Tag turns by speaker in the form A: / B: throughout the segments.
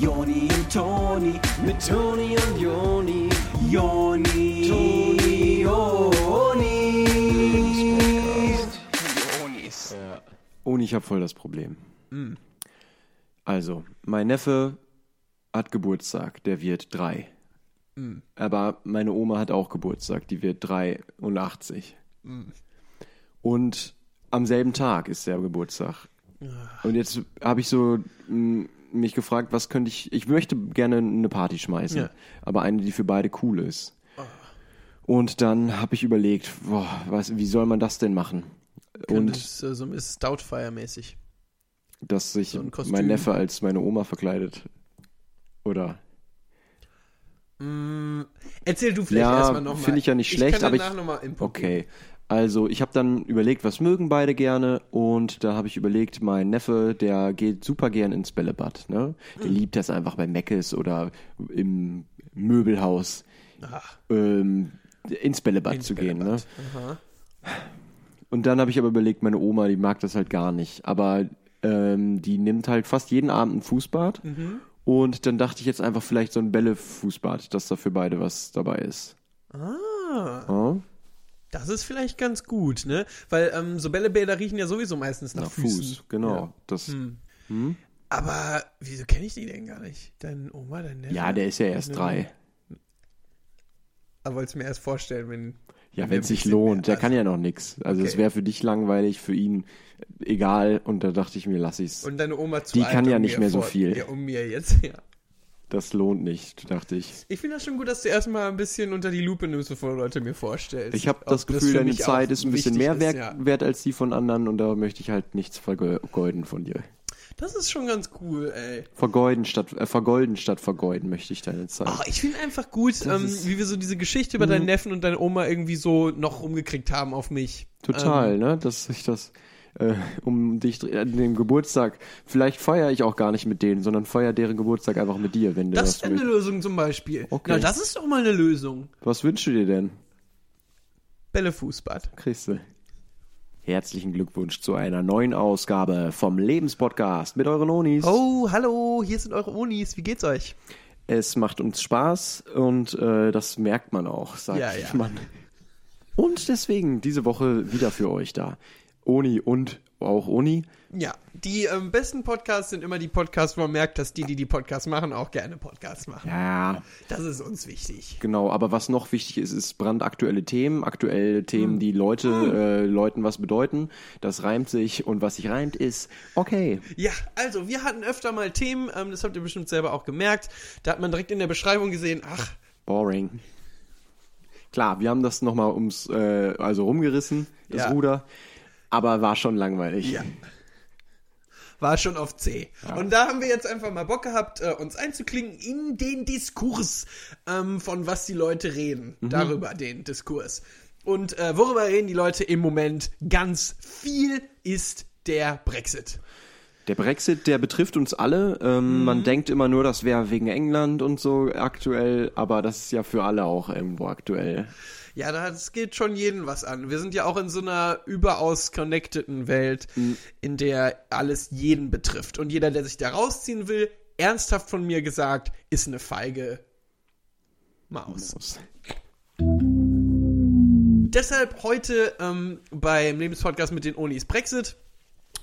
A: Joni und Toni, mit Toni und Joni, Joni, Toni, Joni.
B: Jonis.
C: Und ich habe voll das Problem. Also, mein Neffe hat Geburtstag, der wird drei. Aber meine Oma hat auch Geburtstag, die wird 83. Und am selben Tag ist der Geburtstag. Und jetzt habe ich so m, mich gefragt, was könnte ich. Ich möchte gerne eine Party schmeißen,
B: Ja.
C: aber eine, die für beide cool ist. Und dann habe ich überlegt, boah, was, wie soll man das denn machen?
B: Und äh, so ist Stoutfire-mäßig.
C: dass sich
B: so
C: mein Neffe als meine Oma verkleidet. Oder?
B: Mm, erzähl du vielleicht
C: Ja,
B: erstmal nochmal.
C: finde ich ja nicht schlecht,
B: ich kann
C: aber ich-
B: mal
C: Okay. Also, ich habe dann überlegt, was mögen beide gerne und da habe ich überlegt, mein Neffe, der geht super gern ins Bällebad, ne? Der
B: Hm.
C: liebt das einfach bei Meckes oder im Möbelhaus ähm, ins Bällebad
B: ins
C: zu gehen, ne?
B: Bällebad. Aha.
C: Und dann habe ich aber überlegt, meine Oma, die mag das halt gar nicht, aber ähm, die nimmt halt fast jeden Abend ein Fußbad
B: Mhm.
C: und dann dachte ich jetzt einfach vielleicht so ein Bällefußbad, dass da für beide was dabei ist.
B: Ah,
C: Ja?
B: Das ist vielleicht ganz gut, ne? Weil ähm, so Bällebäder riechen ja sowieso meistens nach,
C: Nach
B: Füßen.
C: Fuß, genau.
B: Ja.
C: Das,
B: Hm. Aber wieso kenne ich die denn gar nicht? Dein Oma, dein Neffe?
C: Ja, der ist ja erst drei.
B: Aber wollte mir erst vorstellen, wenn.
C: Ja,
B: wenn
C: es sich lohnt. Der kann ja noch nichts. Also es
B: Okay.
C: wäre für dich langweilig, für ihn egal. Und da dachte ich mir, lass ich's.
B: Und deine Oma zu
C: Die
B: alt,
C: kann ja
B: um
C: nicht mehr so
B: vor-
C: viel.
B: Ja, um mir jetzt, ja.
C: Das lohnt nicht, dachte ich.
B: Ich finde das schon gut, dass du erstmal ein bisschen unter die Lupe nimmst, bevor du Leute mir vorstellst.
C: Ich habe das Gefühl,
B: für
C: deine Zeit ist ein bisschen mehr
B: ist,
C: wert,
B: ja.
C: wert als die von anderen und da möchte ich halt nichts vergeuden von dir.
B: Das ist schon ganz cool, ey.
C: Vergeuden statt äh, vergolden statt vergeuden möchte ich deine Zeit.
B: Ach, ich finde einfach gut, ähm,
C: ist-
B: wie wir so diese Geschichte über deinen Neffen und deine Oma irgendwie so noch umgekriegt haben auf mich.
C: Total,
B: Ähm,
C: ne? Dass ich das äh, um dich an den Geburtstag. Vielleicht feiere ich auch gar nicht mit denen, sondern feiere deren Geburtstag einfach mit dir, wenn du
B: das
C: das
B: wäre eine. Lösung zum Beispiel.
C: Okay.
B: Na, das ist doch mal eine Lösung.
C: Was wünschst du dir denn?
B: Bällefußbad.
C: Kriegst du. Herzlichen Glückwunsch zu einer neuen Ausgabe vom Lebenspodcast mit euren Onis.
B: Oh, hallo, hier sind eure Unis. Wie geht's euch?
C: Es macht uns Spaß und äh, das merkt man auch, sagt
B: Ja, ja.
C: man. Und deswegen diese Woche wieder für euch da. Oni und auch Oni.
B: Ja, die ähm, besten Podcasts sind immer die Podcasts, wo man merkt, dass die, die die Podcasts machen, auch gerne Podcasts machen.
C: Ja,
B: Das ist uns wichtig.
C: genau. Aber was noch wichtig ist, ist brandaktuelle Themen. Aktuelle Themen, die Leute, äh, Leuten was bedeuten. Das reimt sich und was sich reimt ist okay.
B: Ja, also wir hatten öfter mal Themen, ähm, das habt ihr bestimmt selber auch gemerkt. Da hat man direkt in der Beschreibung gesehen, ach,
C: Boring. Klar, wir haben das nochmal ums, äh, also rumgerissen, das
B: Ja.
C: Ruder. Aber war schon langweilig.
B: Ja. war schon auf C. Und da haben wir jetzt einfach mal Bock gehabt, äh, uns einzuklinken in den Diskurs, ähm, von was die Leute reden. Darüber den Diskurs. Und äh, worüber reden die Leute im Moment ganz viel, ist der Brexit.
C: Der Brexit, der betrifft uns alle. Ähm,
B: Mhm.
C: Man denkt immer nur, das wäre wegen England und so aktuell, aber das ist ja für alle auch irgendwo aktuell.
B: Ja, das geht schon jeden was an. Wir sind ja auch in so einer überaus connecteden Welt, in der alles jeden betrifft. Und jeder, der sich da rausziehen will, ernsthaft von mir gesagt, ist eine feige Maus. Deshalb heute ähm, beim Lebenspodcast mit den Onis Brexit.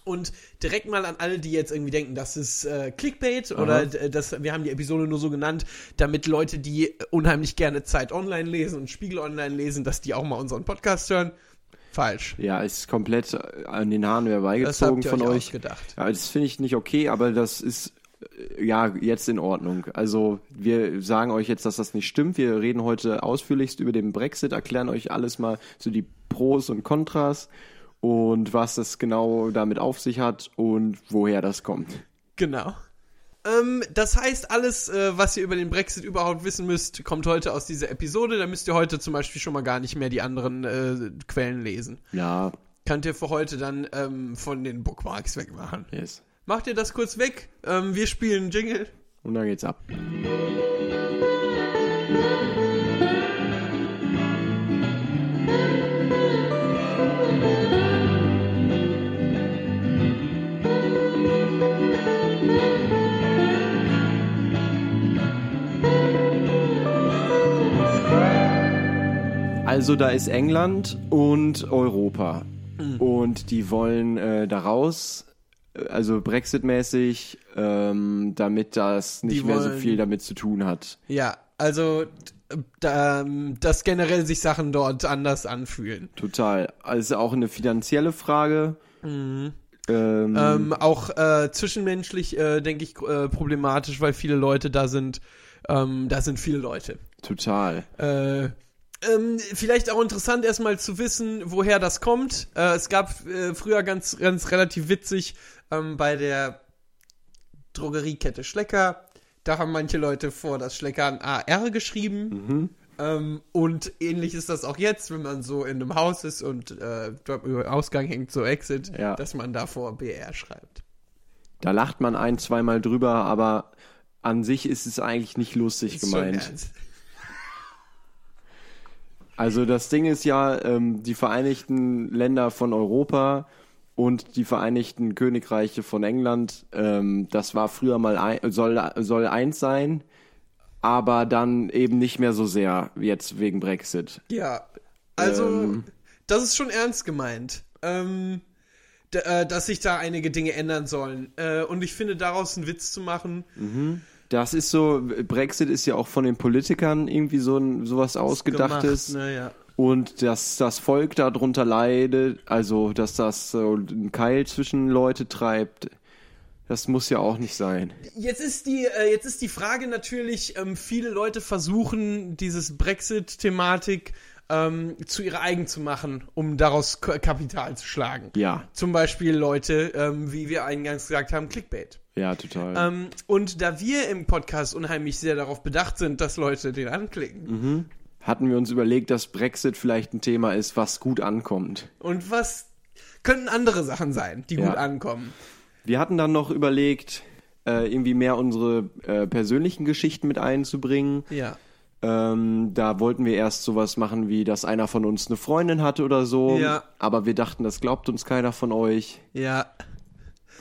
B: Und direkt mal an alle, die jetzt irgendwie denken, das ist äh, Clickbait oder äh, das, wir haben die Episode nur so genannt, damit Leute, die unheimlich gerne Zeit online lesen und Spiegel online lesen, dass die auch mal unseren Podcast hören. Falsch.
C: Ja, ist komplett an den Haaren herbeigezogen von
B: euch
C: euch.
B: ausgedacht.
C: Ja, das finde ich nicht okay, aber das ist äh, ja jetzt in Ordnung. Also wir sagen euch jetzt, dass das nicht stimmt. Wir reden heute ausführlichst über den Brexit, erklären euch alles mal so die Pros und Kontras und was das genau damit auf sich hat und woher das kommt.
B: Genau. Ähm, das heißt, alles, äh, was ihr über den Brexit überhaupt wissen müsst, kommt heute aus dieser Episode. Da müsst ihr heute zum Beispiel schon mal gar nicht mehr die anderen äh, Quellen lesen.
C: Ja,
B: Könnt ihr für heute dann ähm, von den Bookmarks wegmachen.
C: yes.
B: Macht ihr das kurz weg? Ähm, wir spielen Jingle.
C: Und dann geht's ab. Also da ist England und Europa. Und die wollen äh, da raus, also Brexit-mäßig, ähm, damit das nicht
B: Die
C: mehr so viel damit zu tun hat.
B: Ja, also da, dass generell sich Sachen dort anders anfühlen.
C: Total. Also auch eine finanzielle Frage. Ähm,
B: Ähm, auch äh, zwischenmenschlich, äh, denke ich, äh, problematisch, weil viele Leute da sind. Ähm, da sind viele Leute.
C: total.
B: Äh, ähm, vielleicht auch interessant erstmal zu wissen, woher das kommt. Äh, es gab äh, früher ganz, ganz relativ witzig ähm, bei der Drogeriekette Schlecker. Da haben manche Leute vor das Schlecker ein AR geschrieben. Ähm, und ähnlich ist das auch jetzt, wenn man so in einem Haus ist und äh, dort über Ausgang hängt, so Exit,
C: Ja.
B: dass man davor BR schreibt.
C: Da lacht man ein, zweimal drüber, aber an sich ist es eigentlich nicht lustig
B: Ist schon
C: gemeint.
B: ernst.
C: Also das Ding ist ja, ähm, die Vereinigten Länder von Europa und die Vereinigten Königreiche von England, ähm, das war früher mal ein, soll, soll eins sein, aber dann eben nicht mehr so sehr jetzt wegen Brexit.
B: Ja, also
C: Ähm.
B: das ist schon ernst gemeint, ähm, äh, dass sich da einige Dinge ändern sollen. Äh, und ich finde, daraus einen Witz zu machen,
C: Das ist so, Brexit ist ja auch von den Politikern irgendwie so ein, sowas Ausgedachtes.
B: Gemacht, ne, ja.
C: Und dass das Volk darunter leidet, also dass das so einen Keil zwischen Leute treibt, das muss ja auch nicht sein.
B: Jetzt ist die, äh, jetzt ist die Frage natürlich, ähm, viele Leute versuchen, dieses Brexit-Thematik ähm, zu ihrer eigen zu machen, um daraus Kapital zu schlagen.
C: Ja,
B: Zum Beispiel Leute, ähm, wie wir eingangs gesagt haben, Clickbait.
C: ja, total.
B: Ähm, und da wir im Podcast unheimlich sehr darauf bedacht sind, dass Leute den anklicken,
C: Hatten wir uns überlegt, dass Brexit vielleicht ein Thema ist, was gut ankommt.
B: Und was könnten andere Sachen sein, die
C: Ja.
B: gut ankommen?
C: Wir hatten dann noch überlegt, äh, irgendwie mehr unsere äh, persönlichen Geschichten mit einzubringen.
B: Ja.
C: Ähm, da wollten wir erst sowas machen, wie dass einer von uns eine Freundin hatte oder so.
B: Ja.
C: Aber wir dachten, das glaubt uns keiner von euch.
B: Ja.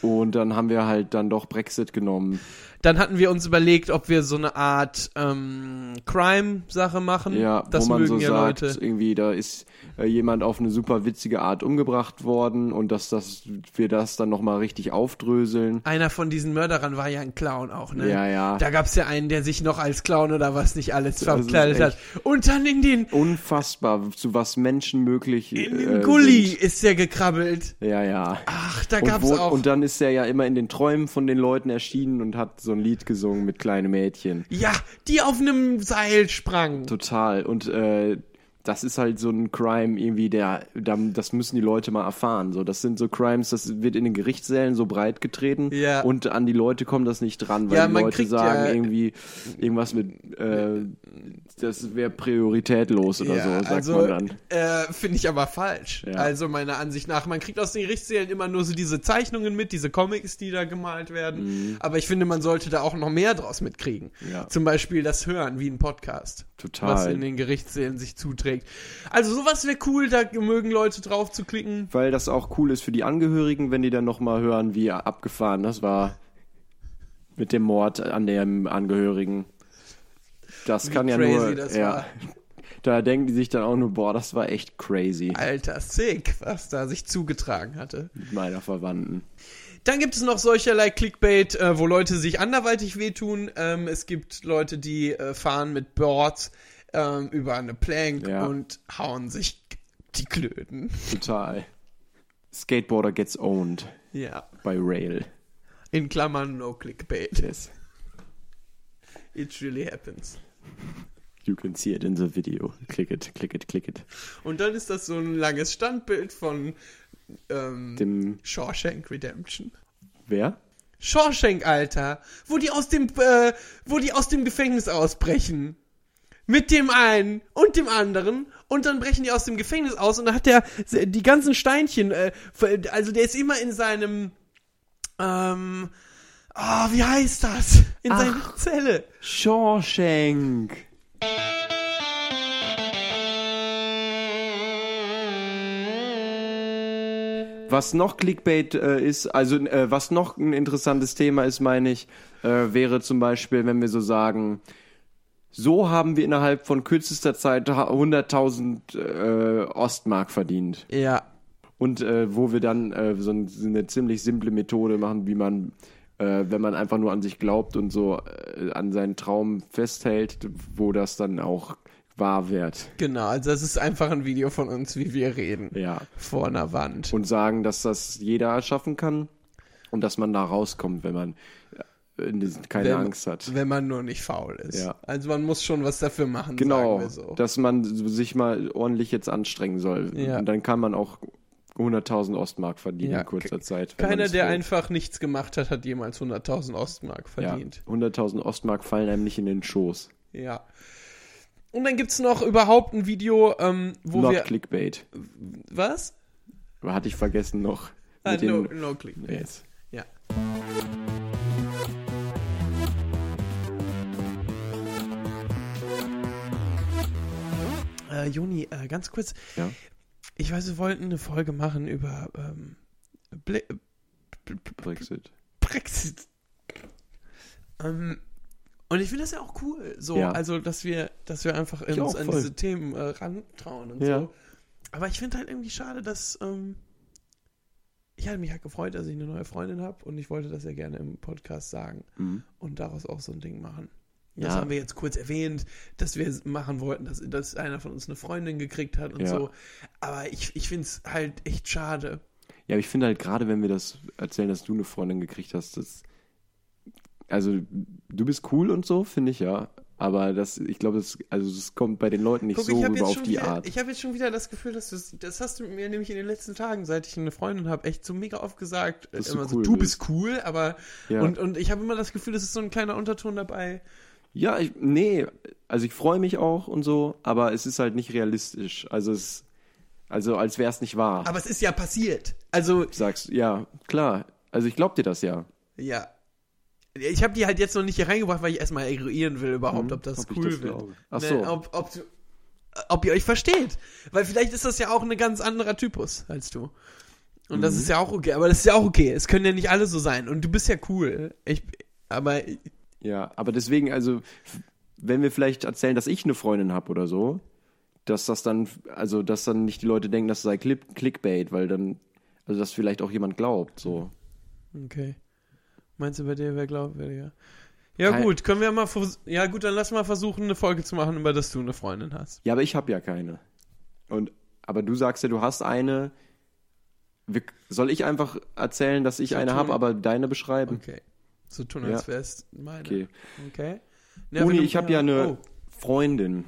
C: Und dann haben wir halt dann doch Brexit genommen.
B: Dann hatten wir uns überlegt, ob wir so eine Art ähm, Crime-Sache machen.
C: Ja,
B: das
C: wo man
B: mögen
C: so
B: ja
C: sagt,
B: Leute.
C: irgendwie da ist äh, jemand auf eine super witzige Art umgebracht worden und dass das wir das dann noch mal richtig aufdröseln.
B: Einer von diesen Mörderern war ja ein Clown auch, ne?
C: Ja, ja.
B: Da gab's ja einen, der sich noch als Clown oder was nicht alles verkleidet hat. Und dann in den,
C: Unfassbar, zu was Menschen möglich
B: in den
C: äh,
B: Gully
C: sind.
B: ist der gekrabbelt.
C: Ja, ja.
B: Ach, da
C: Und,
B: gab's
C: wo,
B: auch.
C: und dann ist er ja immer in den Träumen von den Leuten erschienen und hat so ein Lied gesungen mit kleinen Mädchen.
B: ja, die auf einem Seil sprangen.
C: Total. Und äh, das ist halt so ein Crime irgendwie, der, da- das müssen die Leute mal erfahren. So, das sind so Crimes, das wird in den Gerichtssälen so breit getreten
B: Ja.
C: und an die Leute kommt das nicht dran, weil
B: Ja,
C: die
B: man
C: Leute sagen
B: ja-
C: irgendwie irgendwas mit, äh, das wäre prioritätlos oder so, sagt
B: also,
C: man dann.
B: Äh, finde ich aber falsch.
C: Ja.
B: Also meiner Ansicht nach, man kriegt aus den Gerichtssälen immer nur so diese Zeichnungen mit, diese Comics, die da gemalt werden. Aber ich finde, man sollte da auch noch mehr draus mitkriegen.
C: Mhm. Ja.
B: Zum Beispiel das Hören, wie ein Podcast.
C: Total.
B: Was in den Gerichtssälen sich zuträgt. Also sowas wäre cool, da mögen Leute drauf zu klicken.
C: Weil das auch cool ist für die Angehörigen, wenn die dann nochmal hören, wie abgefahren das war mit dem Mord an dem Angehörigen. Das kann ja nur, ja. Da denken die sich dann auch nur, boah, das war echt crazy
B: Alter, sick, was da sich zugetragen hatte.
C: mit meiner Verwandten.
B: Dann gibt es noch solcherlei Clickbait, äh, wo Leute sich anderweitig wehtun. Ähm, es gibt Leute, die äh, fahren mit Boards ähm, über eine Plank
C: Ja.
B: und hauen sich die Klöten.
C: Total. Skateboarder gets owned
B: Ja.
C: by Rail.
B: In Klammern no Clickbait.
C: Yes.
B: It really happens.
C: You can see it in the video. Click it, click it, click it.
B: Und dann ist das so ein langes Standbild von ähm,
C: Dem,
B: Shawshank Redemption.
C: wer?
B: Shawshank, Alter, wo die aus dem, äh, wo die aus dem Gefängnis ausbrechen. Mit dem einen und dem anderen und dann brechen die aus dem Gefängnis aus und dann hat der die ganzen Steinchen, äh, also der ist immer in seinem, ähm, ah, wie heißt das? In seiner Zelle.
C: Shawshank. Was noch Clickbait äh, ist, also äh, was noch ein interessantes Thema ist, meine ich, äh, wäre zum Beispiel, wenn wir so sagen, So haben wir innerhalb von kürzester Zeit 100.000 äh, Ostmark verdient.
B: Ja.
C: Und äh, wo wir dann äh, so, ein, so eine ziemlich simple Methode machen, wie man, äh, wenn man einfach nur an sich glaubt und so äh, an seinen Traum festhält, wo das dann auch wahr wird.
B: Genau, also das ist einfach ein Video von uns, wie wir reden.
C: Ja.
B: Vor einer Wand.
C: Und sagen, dass das jeder schaffen kann und dass man da rauskommt, wenn man äh, keine
B: Wenn-
C: Angst hat.
B: Wenn man nur nicht faul ist.
C: Ja.
B: Also man muss schon was dafür machen,
C: Genau,
B: so.
C: dass man sich mal ordentlich jetzt anstrengen soll.
B: Ja.
C: Und dann kann man auch 100.000 Ostmark verdienen
B: Ja.
C: in kurzer Zeit.
B: Keiner,
C: es
B: der
C: will.
B: einfach nichts gemacht hat, hat jemals 100.000 Ostmark
C: ja,
B: verdient.
C: 100.000 Ostmark fallen einem nicht in den Schoß.
B: Ja. Und dann gibt's noch überhaupt ein Video, ähm, wo
C: Not
B: wir.
C: Clickbait.
B: Was?
C: Hatte ich vergessen noch.
B: Ah, no, no Clickbait.
C: Jetzt.
B: Ja. Äh, Joni, äh, ganz kurz.
C: Ja.
B: Ich weiß, wir wollten eine Folge machen über ähm, Ble
C: Brexit.
B: Brexit. Ähm, und ich finde das ja auch cool, so,
C: Ja.
B: also, dass wir, dass wir einfach uns
C: auch,
B: an
C: voll.
B: diese Themen äh, rantrauen und
C: Ja.
B: so. Aber ich finde halt irgendwie schade, dass ähm, ich hatte mich halt gefreut, dass ich eine neue Freundin habe und ich wollte das ja gerne im Podcast sagen
C: Mhm.
B: und daraus auch so ein Ding machen. Das
C: Ja.
B: haben wir jetzt kurz erwähnt, dass wir es machen wollten, dass, dass einer von uns eine Freundin gekriegt hat und
C: Ja.
B: so. Aber ich, ich finde es halt echt schade.
C: Ja, aber ich finde halt gerade, wenn wir das erzählen, dass du eine Freundin gekriegt hast, das. Also, du bist cool und so, finde ich ja. Aber das, ich glaube, das, also das kommt bei den Leuten nicht
B: Guck,
C: so
B: habe
C: rüber auf die
B: wieder-
C: Art.
B: ich hab jetzt schon wieder das Gefühl, dass du das hast du mir nämlich in den letzten Tagen, seit ich eine Freundin habe, echt so mega oft gesagt. Äh,
C: du
B: immer so,
C: cool
B: du
C: bist.
B: bist cool, aber
C: Ja.
B: und, und ich habe immer das Gefühl, es ist so ein kleiner Unterton dabei.
C: Ja, ich, nee, also ich freue mich auch und so, aber es ist halt nicht realistisch. Also es, also als wäre es nicht wahr.
B: Aber es ist ja passiert. Also,
C: sagst, ja, klar. Also ich glaub dir das ja.
B: ja. Ich habe die halt jetzt noch nicht hier reingebracht, weil ich erstmal eruieren will überhaupt, ob das
C: ob
B: cool
C: das
B: wird.
C: glaube. Ach
B: Ne,
C: so.
B: ob, ob, ob ihr euch versteht. Weil vielleicht ist das ja auch ein ganz anderer Typus als du. Und
C: Mhm.
B: das ist ja auch okay. Aber das ist ja auch okay. Es können ja nicht alle so sein. Und du bist ja cool. Ich, aber
C: Ja, aber deswegen, also, wenn wir vielleicht erzählen, dass ich eine Freundin habe oder so, dass das dann, also, dass dann nicht die Leute denken, das sei Clip Clickbait, weil dann, also, dass vielleicht auch jemand glaubt, so.
B: Okay. Meinst du bei dir, wer glaubwürdiger? Ja
C: Kein-
B: gut, können wir mal ja gut, dann lass mal versuchen, eine Folge zu machen, über das du eine Freundin hast.
C: Ja, aber ich habe ja keine. Und, aber du sagst ja, du hast eine. Soll ich einfach erzählen, dass ich eine habe, aber deine beschreiben?
B: Okay. So tun,
C: Ja.
B: als wär's meine.
C: Okay.
B: Okay.
C: Uni, ich habe ja eine
B: Oh.
C: Freundin.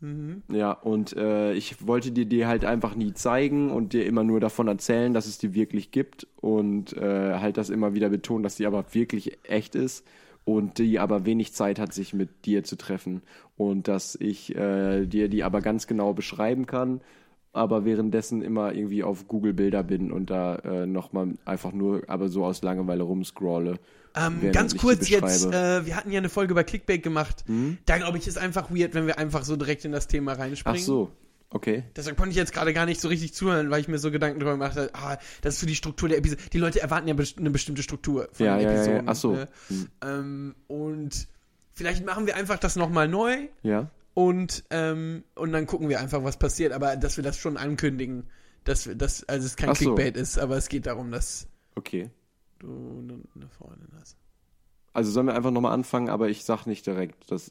B: Mhm.
C: Ja, und äh, ich wollte dir die halt einfach nie zeigen und dir immer nur davon erzählen, dass es die wirklich gibt und äh, halt das immer wieder betonen, dass die aber wirklich echt ist und die aber wenig Zeit hat, sich mit dir zu treffen und dass ich äh, dir die aber ganz genau beschreiben kann, aber währenddessen immer irgendwie auf Google Bilder bin und da äh, nochmal einfach nur, aber so aus Langeweile rumscrolle.
B: Ähm, ganz kurz jetzt, äh, wir hatten ja eine Folge über Clickbait gemacht.
C: Hm?
B: Da glaube ich, ist einfach weird, wenn wir einfach so direkt in das Thema
C: Ach
B: reinspringen.
C: so, okay.
B: Deshalb konnte ich jetzt gerade gar nicht so richtig zuhören, weil ich mir so Gedanken darüber gemacht habe, ah, das ist für die Struktur der Episode. Die Leute erwarten ja best- eine bestimmte Struktur von
C: Ja,
B: den
C: ja, ja, ja.
B: Episoden.
C: Ach so.
B: Ne?
C: Hm.
B: Ähm, und vielleicht machen wir einfach das nochmal neu
C: Ja.
B: Und, ähm, und dann gucken wir einfach, was passiert. Aber dass wir das schon ankündigen, dass wir das, also es kein
C: Ach so.
B: Clickbait ist, aber es geht darum, dass
C: Okay.
B: du eine eine Freundin hast.
C: Also sollen wir einfach nochmal anfangen, aber ich sag nicht direkt, dass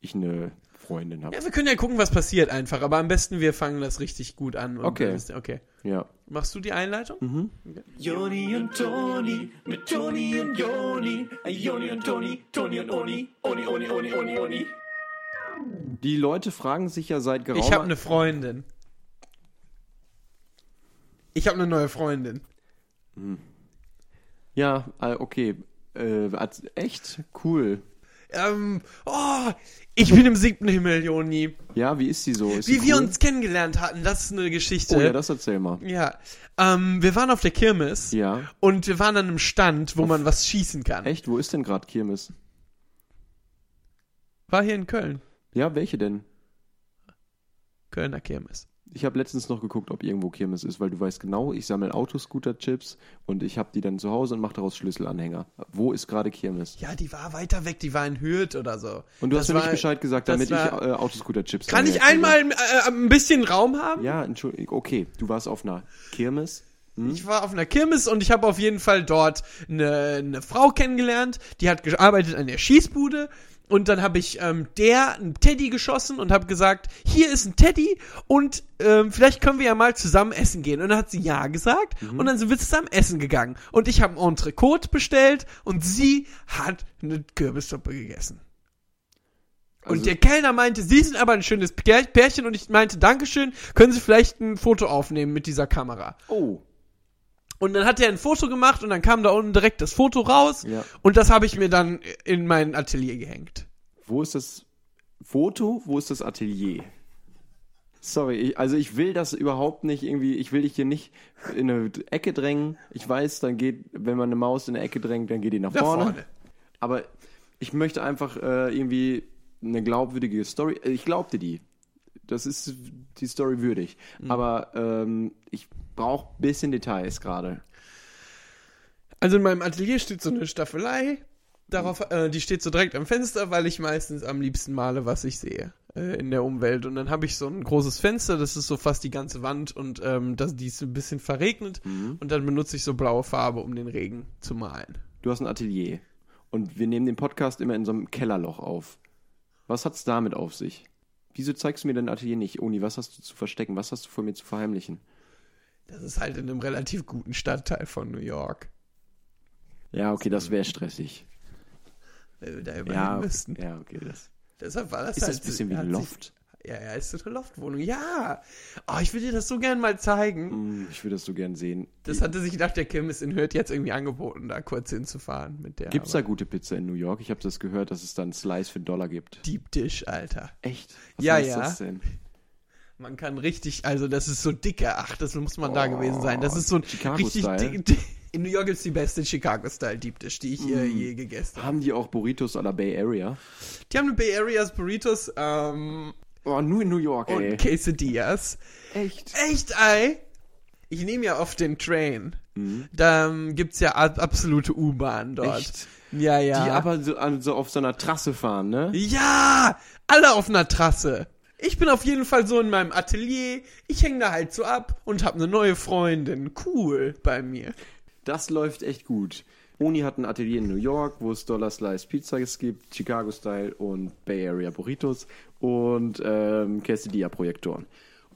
C: ich eine Freundin habe.
B: Ja, wir können ja gucken, was passiert einfach, aber am besten wir fangen das richtig gut an. und
C: Okay.
B: dann ist- Okay.
C: Ja.
B: Machst du die Einleitung?
C: Mhm.
A: Joni und Toni, mit Toni und Joni, Joni und Toni, Toni und Oni, Oni, Oni, Oni, Oni, Oni.
C: Die Leute fragen sich ja seit geraumer
B: Ich habe eine Freundin. Ich habe eine neue Freundin.
C: Ja, äh, okay. Äh, echt? Cool.
B: Ähm, oh, ich bin im siebten Himmel, Joni.
C: Ja, wie ist sie so? Ist
B: Wie
C: sie
B: wir
C: cool?
B: uns kennengelernt hatten, das ist eine Geschichte.
C: Oh ja, das erzähl mal.
B: Ja. Ähm, wir waren auf der Kirmes
C: Ja.
B: und wir waren an einem Stand, wo man was schießen kann.
C: Echt? Wo ist denn gerade Kirmes?
B: War hier in Köln.
C: Ja, welche denn?
B: Kölner Kirmes.
C: Ich habe letztens noch geguckt, ob irgendwo Kirmes ist, weil du weißt genau, ich sammle Autoscooter-Chips und ich habe die dann zu Hause und mache daraus Schlüsselanhänger. Wo ist gerade Kirmes?
B: Ja, die war weiter weg, die war in Hürth oder so.
C: Und du
B: Das
C: hast mir nicht Bescheid gesagt, damit
B: war-
C: ich äh, Autoscooter-Chips
B: Kann ich einmal äh, ein bisschen Raum haben?
C: Ja, entschuldigung. Okay, du warst auf einer Kirmes.
B: Ich war auf einer Kirmes und ich habe auf jeden Fall dort eine, eine Frau kennengelernt, die hat gearbeitet an der Schießbude. Und dann habe ich ähm, der einen Teddy geschossen und habe gesagt, hier ist ein Teddy und ähm, vielleicht können wir ja mal zusammen essen gehen. Und dann hat sie ja gesagt und dann sind wir zusammen essen gegangen. Und ich habe ein Entrecote bestellt und sie hat eine Kürbissuppe gegessen.
C: Also-
B: und der Kellner meinte, Sie sind aber ein schönes Pär- Pärchen und ich meinte, Dankeschön, können Sie vielleicht ein Foto aufnehmen mit dieser Kamera?
C: Oh.
B: Und dann hat er ein Foto gemacht und dann kam da unten direkt das Foto raus
C: Ja.
B: und das habe ich mir dann in mein Atelier gehängt.
C: Wo ist das Foto? Wo ist das Atelier? Sorry, ich, also ich will das überhaupt nicht irgendwie, ich will dich hier nicht in eine Ecke drängen. Ich weiß, dann geht, wenn man eine Maus in eine Ecke drängt, dann geht die nach vorne.
B: vorne.
C: Aber ich möchte einfach äh, irgendwie eine glaubwürdige Story. äh, Ich glaubte die. Das ist die Story würdig.
B: Mhm.
C: Aber ähm, ich brauche ein bisschen Details gerade.
B: Also in meinem Atelier steht so eine Staffelei. Darauf, äh, die steht so direkt am Fenster, weil ich meistens am liebsten male, was ich sehe äh, in der Umwelt. Und dann habe ich so ein großes Fenster, das ist so fast die ganze Wand und ähm, das, die ist ein bisschen verregnet. Und dann benutze ich so blaue Farbe, um den Regen zu malen.
C: Du hast ein Atelier. Und wir nehmen den Podcast immer in so einem Kellerloch auf. Was hat's damit auf sich? Wieso zeigst du mir dein Atelier nicht, Oni? Was hast du zu verstecken? Was hast du vor mir zu verheimlichen?
B: Das ist halt in einem relativ guten Stadtteil von New York.
C: Ja, okay, das wäre stressig.
B: Wenn wir da immerhin
C: Ja,
B: müssten.
C: ja, okay. Das,
B: Deshalb war das
C: ist
B: halt
C: das ein bisschen wie ein
B: sich-
C: Loft?
B: Ja, ja, ist so eine Loftwohnung. Ja. Oh, ich will dir das so gern mal zeigen.
C: Hm, Ich würde das so gern sehen.
B: Das hatte sich nach der Kirmes in Hürth jetzt irgendwie angeboten, da kurz hinzufahren mit der.
C: Gibt's da
B: aber
C: gute Pizza in New York? Ich habe das gehört, dass es da einen Slice für einen Dollar gibt.
B: Deep Dish, Alter.
C: Echt? Was
B: Ja, ja.
C: das denn?
B: Man kann richtig, also das ist so dicke, ach, das muss man da
C: Oh,
B: gewesen sein. Das ist so ein richtig
C: Chicago-Style.
B: dick, dick. In New York ist die beste Chicago-Style Deep Dish, die ich
C: Mm.
B: je gegessen habe.
C: Haben die auch Burritos à la Bay Area?
B: Die haben eine Bay Areas Burritos ähm,
C: Oh, nur in New York, ey.
B: und Quesadillas.
C: Echt?
B: Echt, ey? Ich nehme ja oft den Train.
C: Mhm.
B: Da ähm, gibt's ja ab- absolute U-Bahn dort.
C: Echt?
B: Ja, ja.
C: Die aber so, an- so auf so einer Trasse fahren, ne?
B: Ja, alle auf einer Trasse. Ich bin auf jeden Fall so in meinem Atelier. Ich hänge da halt so ab und habe eine neue Freundin. Cool bei mir.
C: Das läuft echt gut. Oni hat ein Atelier in New York, wo es Dollar Slice Pizzas gibt, Chicago Style und Bay Area Burritos und ähm, Quesadilla-Projektoren.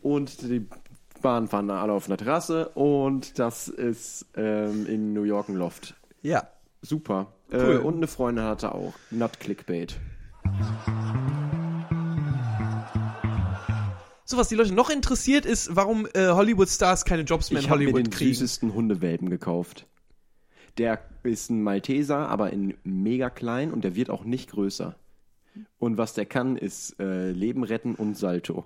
C: Und die Bahnen fahren da alle auf einer Terrasse und das ist ähm, in New York ein Loft.
B: Ja.
C: Super.
B: Cool.
C: Äh, und eine Freundin hatte auch. Not Clickbait.
B: So, was die Leute noch interessiert, ist, warum äh, Hollywood-Stars keine Jobs mehr
C: Ich
B: in
C: habe mir
B: Hollywood
C: den
B: kriegen.
C: süßesten Hundewelpen gekauft. Der ist ein Malteser, aber in mega klein und der wird auch nicht größer. Und was der kann, ist äh, Leben retten und Salto.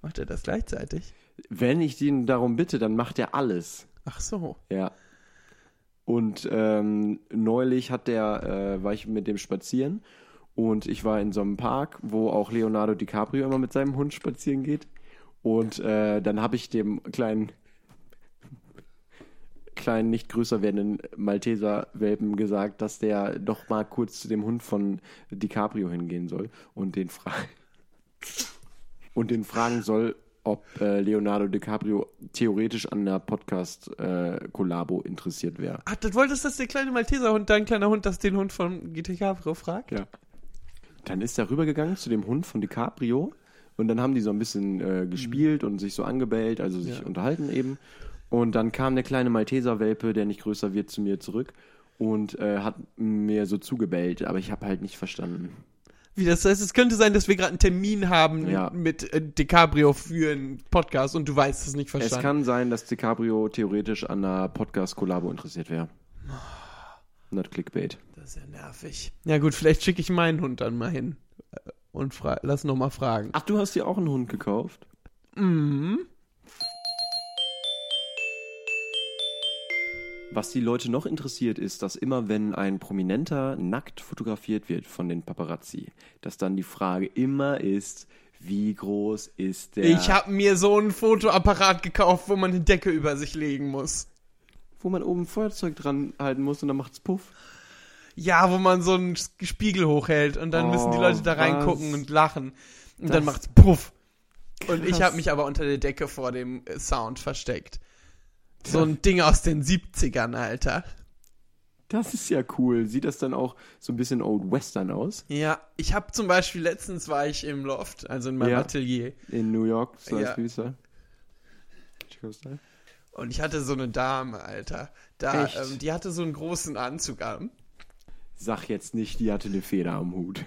B: Macht er das gleichzeitig?
C: Wenn ich ihn darum bitte, dann macht er alles.
B: Ach so.
C: Ja. Und ähm, neulich hat der, äh, war ich mit dem spazieren und ich war in so einem Park, wo auch Leonardo DiCaprio immer mit seinem Hund spazieren geht. Und äh, dann habe ich dem kleinen, kleinen, nicht größer werdenden Malteser-Welpen gesagt, dass der doch mal kurz zu dem Hund von DiCaprio hingehen soll und den fragen und den fragen soll, ob äh, Leonardo DiCaprio theoretisch an der Podcast-Kollabo interessiert wäre.
B: Ach, das wolltest, dass der kleine Malteser-Hund, dein kleiner Hund, das den Hund von GT Caprio fragt?
C: Ja. Dann ist er rübergegangen zu dem Hund von DiCaprio und dann haben die so ein bisschen äh, gespielt und sich so angebellt, also sich
B: Ja.
C: unterhalten eben. Und dann kam der kleine Malteser-Welpe, der nicht größer wird, zu mir zurück und äh, hat mir so zugebellt, aber ich habe halt nicht verstanden.
B: Wie das heißt, es könnte sein, dass wir gerade einen Termin haben
C: Ja.
B: mit äh, DiCaprio für einen Podcast und du weißt es nicht verstanden.
C: Es kann sein, dass DiCaprio theoretisch an einer Podcast-Kollabo interessiert wäre. Not Clickbait.
B: Ja nervig. Ja gut, vielleicht schicke ich meinen Hund dann mal hin äh, und fra lass noch mal fragen.
C: Ach, du hast dir auch einen Hund gekauft?
B: Mhm.
C: Was die Leute noch interessiert, ist, dass immer wenn ein Prominenter nackt fotografiert wird von den Paparazzi, dass dann die Frage immer ist, Wie groß ist der?
B: Ich habe mir so einen Fotoapparat gekauft, wo man eine Decke über sich legen muss.
C: Wo man oben ein Feuerzeug dran halten muss und dann macht's Puff.
B: Ja, wo man so einen Spiegel hochhält und dann
C: Oh,
B: müssen die Leute da reingucken
C: was?
B: und lachen. Und
C: Das-
B: dann macht's Puff. Und ich habe mich aber unter der Decke vor dem äh, Sound versteckt. So ein Ding aus den 70ern, Alter.
C: Das ist ja cool. Sieht das dann auch so ein bisschen Old Western aus?
B: Ja, ich habe zum Beispiel letztens war ich im Loft, also in meinem
C: Ja.
B: Atelier.
C: In New York, so
B: Ja.
C: Style.
B: Und ich hatte so eine Dame, Alter. Da, ähm, die hatte so einen großen Anzug an.
C: Sag jetzt nicht, die hatte eine Feder am Hut.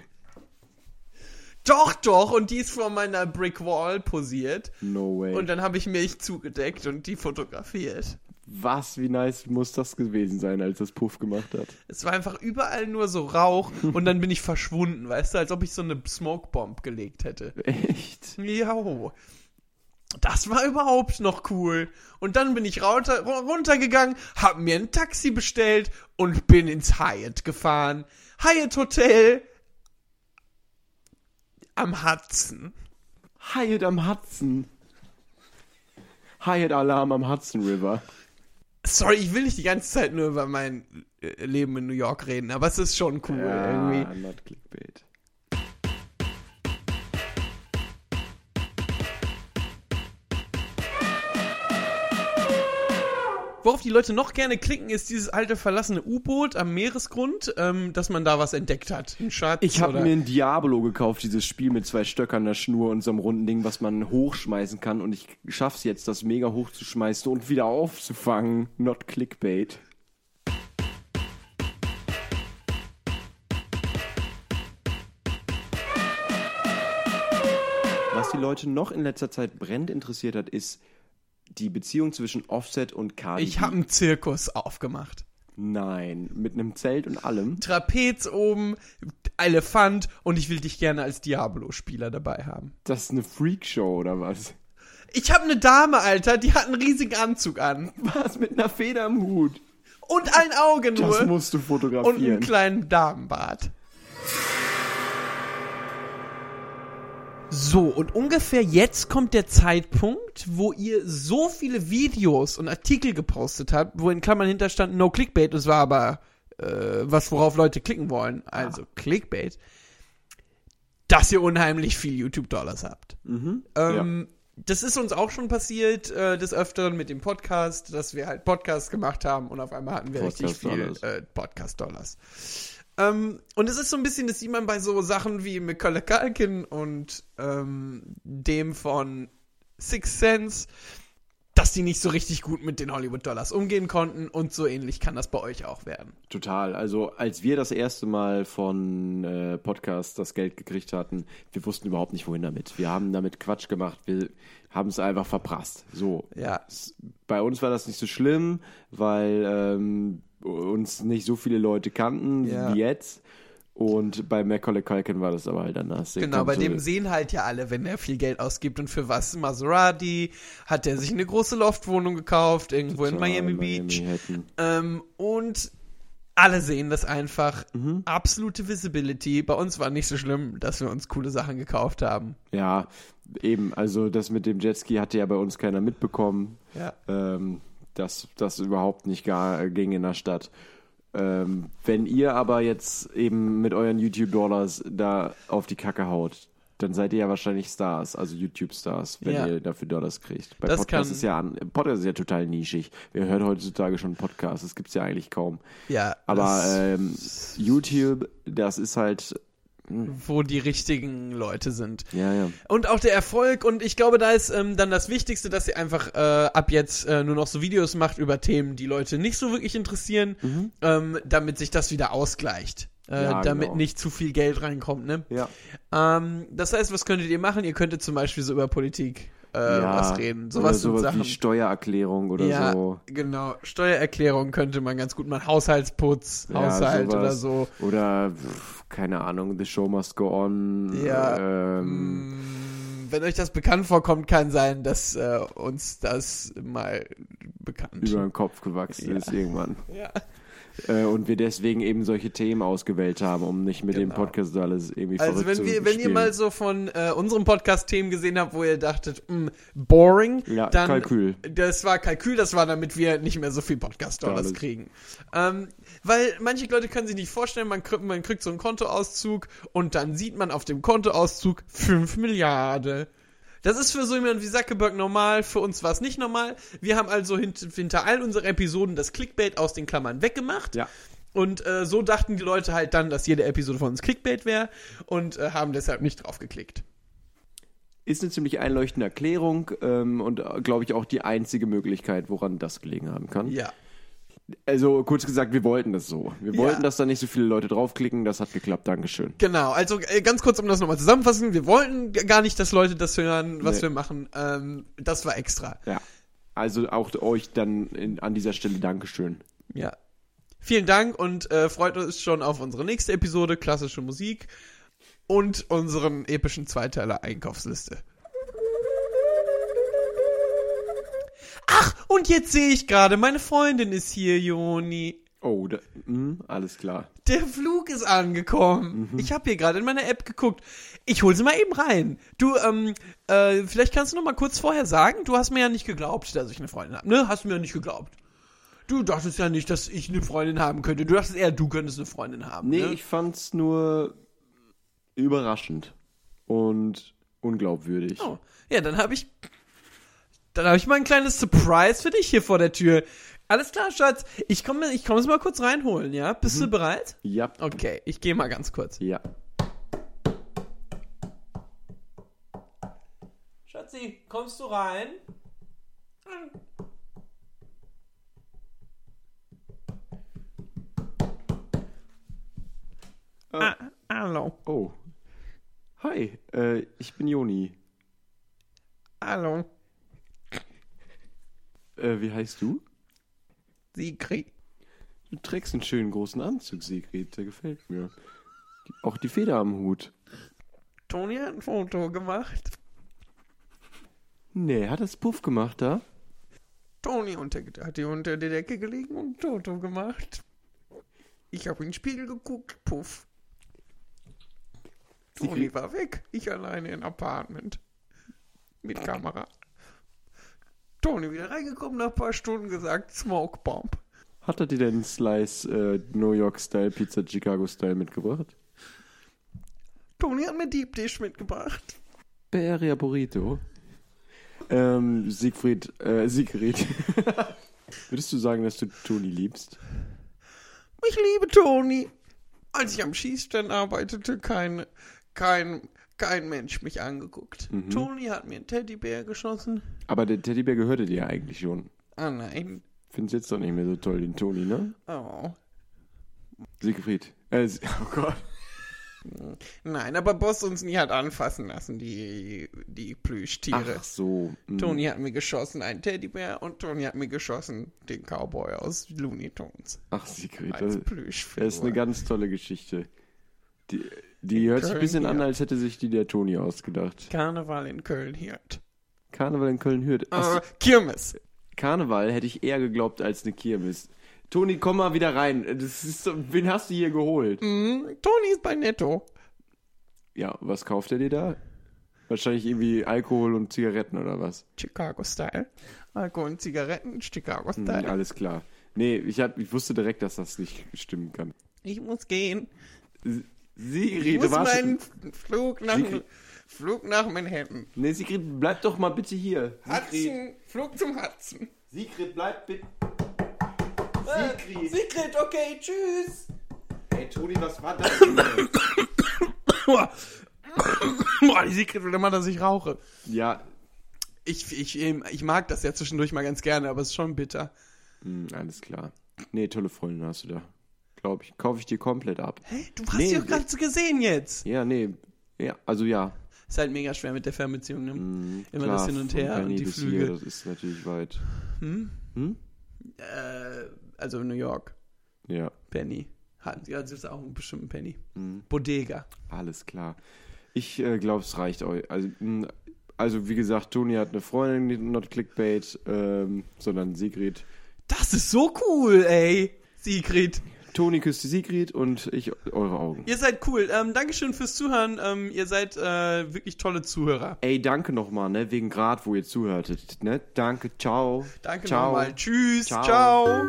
B: Doch, doch, und die ist vor meiner Brick Wall posiert.
C: No way.
B: Und dann habe ich mich zugedeckt und die fotografiert.
C: Was, wie nice muss das gewesen sein, als das Puff gemacht hat?
B: Es war einfach überall nur so Rauch und dann bin ich verschwunden, weißt du, als ob ich so eine Smokebomb gelegt hätte.
C: Echt?
B: Ja, das war überhaupt noch cool. Und dann bin ich runter, runtergegangen, hab mir ein Taxi bestellt und bin ins Hyatt gefahren. Hyatt Hotel am Hudson.
C: Hyatt am Hudson. Hyatt Alarm am Hudson River.
B: Sorry, ich will nicht die ganze Zeit nur über mein äh, Leben in New York reden, aber es ist schon cool irgendwie.
C: not clickbait.
B: Worauf die Leute noch gerne klicken, ist dieses alte verlassene U-Boot am Meeresgrund, ähm, dass man da was entdeckt hat. Ein Schatz
C: Ich habe mir ein Diablo gekauft, dieses Spiel mit zwei Stöckern der Schnur und so einem runden Ding, was man hochschmeißen kann. Und ich schaff's jetzt, das mega hochzuschmeißen und wieder aufzufangen. Not Clickbait. Was die Leute noch in letzter Zeit brennend interessiert hat, ist die Beziehung zwischen Offset und Cardi
B: Ich habe einen Zirkus aufgemacht.
C: Nein, mit einem Zelt und allem.
B: Trapez oben, Elefant und ich will dich gerne als Diablo-Spieler dabei haben.
C: Das ist eine Freakshow oder was?
B: Ich habe eine Dame, Alter, die hat einen riesigen Anzug an.
C: Was mit einer Feder am Hut?
B: Und ein Auge
C: Das
B: nur.
C: musst du
B: Und
C: fotografieren.
B: einen kleinen Damenbart. So, und ungefähr jetzt kommt der Zeitpunkt, wo ihr so viele Videos und Artikel gepostet habt, wo in Klammern hinter stand No Clickbait, das war aber äh, was, worauf Leute klicken wollen, also Clickbait, dass ihr unheimlich viel YouTube-Dollars habt. Ähm, Das ist uns auch schon passiert, äh, des Öfteren mit dem Podcast, dass wir halt Podcasts gemacht haben und auf einmal hatten wir richtig viel äh, Podcast-Dollars. Ähm, und es ist so ein bisschen, das sieht man bei so Sachen wie Macaulay Culkin und ähm, dem von Six Sense, dass die nicht so richtig gut mit den Hollywood-Dollars umgehen konnten und so ähnlich kann das bei euch auch werden.
C: Total. Also als wir das erste Mal von äh, Podcast das Geld gekriegt hatten, wir wussten überhaupt nicht, wohin damit. Wir haben damit Quatsch gemacht. Wir haben es einfach verprasst. So.
B: Ja.
C: Bei uns war das nicht so schlimm, weil ähm, uns nicht so viele Leute kannten
B: Ja.
C: wie jetzt. Und bei Macaulay Culkin war das aber halt anders. Der
B: Genau, bei
C: so-
B: dem sehen halt ja alle, wenn er viel Geld ausgibt und für was. Maserati, hat er sich eine große Loftwohnung gekauft, irgendwo in
C: Total,
B: Miami Beach. Ähm, und alle sehen das einfach.
C: Mhm.
B: Absolute Visibility. Bei uns war nicht so schlimm, dass wir uns coole Sachen gekauft haben.
C: Ja, eben. Also das mit dem Jetski hatte ja bei uns keiner mitbekommen.
B: Ja.
C: ähm, dass das überhaupt nicht gar äh, ging in der Stadt. Ähm, wenn ihr aber jetzt eben mit euren YouTube-Dollars da auf die Kacke haut, dann seid ihr ja wahrscheinlich Stars, also YouTube-Stars, wenn
B: Ja.
C: ihr dafür Dollars kriegt. Bei
B: Das
C: Podcast
B: kann-
C: ist ja an, Podcast ist ja total nischig. Wer hört heutzutage schon Podcasts? Das gibt's ja eigentlich kaum.
B: Ja.
C: Aber
B: das-
C: ähm, YouTube, das ist halt,
B: wo die richtigen Leute sind.
C: ja, ja.
B: Und auch der Erfolg. Und ich glaube, da ist ähm, dann das Wichtigste, dass ihr einfach äh, ab jetzt äh, nur noch so Videos macht über Themen, die Leute nicht so wirklich interessieren, ähm, damit sich das wieder ausgleicht. Äh,
C: Ja,
B: damit
C: genau.
B: nicht zu viel Geld reinkommt, ne?
C: Ja.
B: Ähm, das heißt, was könntet ihr machen? Ihr könntet zum Beispiel so über Politik äh,
C: ja.
B: was reden.
C: Oder
B: Sowas sind
C: sowas
B: Sachen.
C: wie Steuererklärung oder
B: ja,
C: so.
B: genau. Steuererklärung könnte man ganz gut machen. Haushaltsputz,
C: Ja,
B: Haushalt
C: sowas.
B: oder so.
C: Oder, pf, keine Ahnung, The Show Must Go On.
B: Ja.
C: Ähm,
B: Mm, Wenn euch das bekannt vorkommt, kann sein, dass äh, uns das mal bekannt
C: über den Kopf gewachsen ist irgendwann.
B: Ja.
C: Äh, und wir deswegen eben solche Themen ausgewählt haben, um nicht mit dem
B: Genau.
C: Podcast alles irgendwie
B: Also
C: verrückt
B: wenn,
C: zu
B: wir, wenn ihr mal so von äh, unserem Podcast-Themen gesehen habt, wo ihr dachtet, mh, boring,
C: Ja,
B: dann
C: Kalkül.
B: das war Kalkül, das war damit wir nicht mehr so viel Podcast-Dollars
C: Alles.
B: kriegen. Ähm, weil manche Leute können sich nicht vorstellen, man, kriegt- man kriegt so einen Kontoauszug und dann sieht man auf dem Kontoauszug 5 Milliarden. Das ist für so jemanden wie Zuckerberg normal, für uns war es nicht normal. Wir haben also hint hinter all unseren Episoden das Clickbait aus den Klammern weggemacht.
C: Ja.
B: Und äh, so dachten die Leute halt dann, dass jede Episode von uns Clickbait wäre und äh, haben deshalb nicht drauf geklickt.
C: Ist eine ziemlich einleuchtende Erklärung ähm, und glaube ich auch die einzige Möglichkeit, woran das gelegen haben kann.
B: Ja.
C: Also kurz gesagt, wir wollten das so. Wir
B: Ja.
C: wollten, dass da nicht so viele Leute draufklicken. Das hat geklappt. Dankeschön.
B: Genau, also äh, ganz kurz, um das nochmal zusammenfassen, wir wollten gar nicht, dass Leute das hören, was
C: Nee.
B: wir machen. Ähm, das war extra.
C: Ja. Also auch euch dann in, an dieser Stelle Dankeschön.
B: Ja. Vielen Dank und äh, freut uns schon auf unsere nächste Episode, klassische Musik und unseren epischen Zweiteiler Einkaufsliste. Ach, und jetzt sehe ich gerade, meine Freundin ist hier, Joni.
C: Oh, da, mh, alles klar.
B: Der Flug ist angekommen. Ich habe hier gerade in meiner App geguckt. Ich hol sie mal eben rein. Du, ähm, äh, vielleicht kannst du noch mal kurz vorher sagen, du hast mir ja nicht geglaubt, dass ich eine Freundin habe, ne? Hast du mir ja nicht geglaubt. Du dachtest ja nicht, dass ich eine Freundin haben könnte. Du dachtest eher, du könntest eine Freundin haben.
C: Nee,
B: ne?
C: ich fand's nur überraschend und unglaubwürdig.
B: Oh, ja, dann habe ich, dann habe ich mal ein kleines Surprise für dich hier vor der Tür. Alles klar, Schatz. Ich komme, ich komme es mal kurz reinholen, ja? Bist du bereit?
C: Ja.
B: Okay, ich gehe mal ganz kurz.
C: Ja.
B: Schatzi, kommst du rein? Ah, hallo,
C: Oh. Hi, äh, ich bin Joni.
B: hallo,
C: Äh, wie heißt du?
B: Sigrid.
C: Du trägst einen schönen großen Anzug, Sigrid. Der gefällt mir. Auch die Feder am Hut.
B: Toni hat ein Foto gemacht.
C: Nee, hat das Puff gemacht da?
B: Toni unter, hat die unter der Decke gelegen und ein Foto gemacht. Ich habe in den Spiegel geguckt, puff. Toni war weg, ich alleine im Apartment. Mit Kamera. Toni wieder reingekommen, nach ein paar Stunden gesagt, Smoke Bomb.
C: Hat er dir denn Slice äh, New York Style Pizza Chicago Style mitgebracht?
B: Toni hat mir Deep Dish mitgebracht.
C: Beria Burrito. Ähm, Siegfried, äh, Sigrid. Würdest du sagen, dass du Toni liebst?
B: Ich liebe Toni. Als ich am Schießstand arbeitete, kein, kein, kein Mensch mich angeguckt. Toni hat mir einen Teddybär geschossen.
C: Aber der Teddybär gehörte dir ja eigentlich schon.
B: Ah nein.
C: Find's jetzt doch nicht mehr so toll, den Toni, ne?
B: Oh.
C: Siegfried. Äh, oh Gott.
B: Nein, aber Boss uns nie hat anfassen lassen, die, die Plüschtiere.
C: Ach so. hm.
B: Toni hat mir geschossen einen Teddybär und Toni hat mir geschossen den Cowboy aus Looney Tunes.
C: Ach, Sigrid.
B: Als
C: das ist eine ganz tolle Geschichte. Die, die hört sich ein
B: Köln
C: bisschen an, als hätte sich die der Toni ausgedacht.
B: Karneval in Köln hier.
C: Karneval in Köln-Hürth. Ach,
B: Äh, Kirmes.
C: Karneval hätte ich eher geglaubt als eine Kirmes. Toni, komm mal wieder rein. Das ist so, wen hast du hier geholt?
B: Mhm, Toni ist bei Netto.
C: Ja, was kauft er dir da? Wahrscheinlich irgendwie Alkohol und Zigaretten oder was?
B: Chicago-Style. Alkohol und Zigaretten, Chicago-Style.
C: alles klar. Nee, ich, hab, ich wusste direkt, dass das nicht stimmen kann.
B: Ich muss gehen.
C: Sigrid,
B: Ich
C: du
B: muss
C: warst...
B: meinen Flug nach,
C: Sigrid.
B: Flug nach Manhattan.
C: Nee, Sigrid, bleib doch mal bitte hier. Sigrid,
B: Hudson, Flug zum Hudson.
C: Sigrid bleib bitte...
B: Sigrid. Sigrid, okay, tschüss.
C: Hey, Toni, was war das denn?
B: Boah, die Sigrid will immer, dass ich rauche.
C: ja,
B: Ich, ich, ähm, ich mag das ja zwischendurch mal ganz gerne, aber es ist schon bitter.
C: hm, alles klar. Nee, tolle Freundin hast du da. Glaube ich. Kaufe ich dir komplett ab.
B: Hä? Du hast
C: Nee,
B: sie doch gerade gesehen jetzt.
C: Ja, nee. Ja, also ja.
B: Ist halt mega schwer mit der Fernbeziehung, ne?
C: Hm,
B: Immer
C: klar,
B: das Hin und Her und die Flüge.
C: Hier, das ist natürlich weit. Hm?
B: Äh, also New York.
C: Ja,
B: Penny. Hat, ja, das ist auch einen bestimmten Penny.
C: Hm.
B: Bodega.
C: alles klar. Ich äh, glaube, es reicht euch. Also, mh, also, wie gesagt, Toni hat eine Freundin, die not Clickbait, ähm, sondern Sigrid.
B: Das ist so cool, ey. Sigrid.
C: Toni küsste Sigrid und ich eure Augen.
B: Ihr seid cool. Ähm, Dankeschön fürs Zuhören. Ähm, ihr seid äh, wirklich tolle Zuhörer.
C: Ey, danke nochmal, ne? Wegen Grad, wo ihr zuhörtet, ne? Danke, ciao.
B: Danke
C: ciao.
B: nochmal. Tschüss.
C: Ciao.
B: ciao.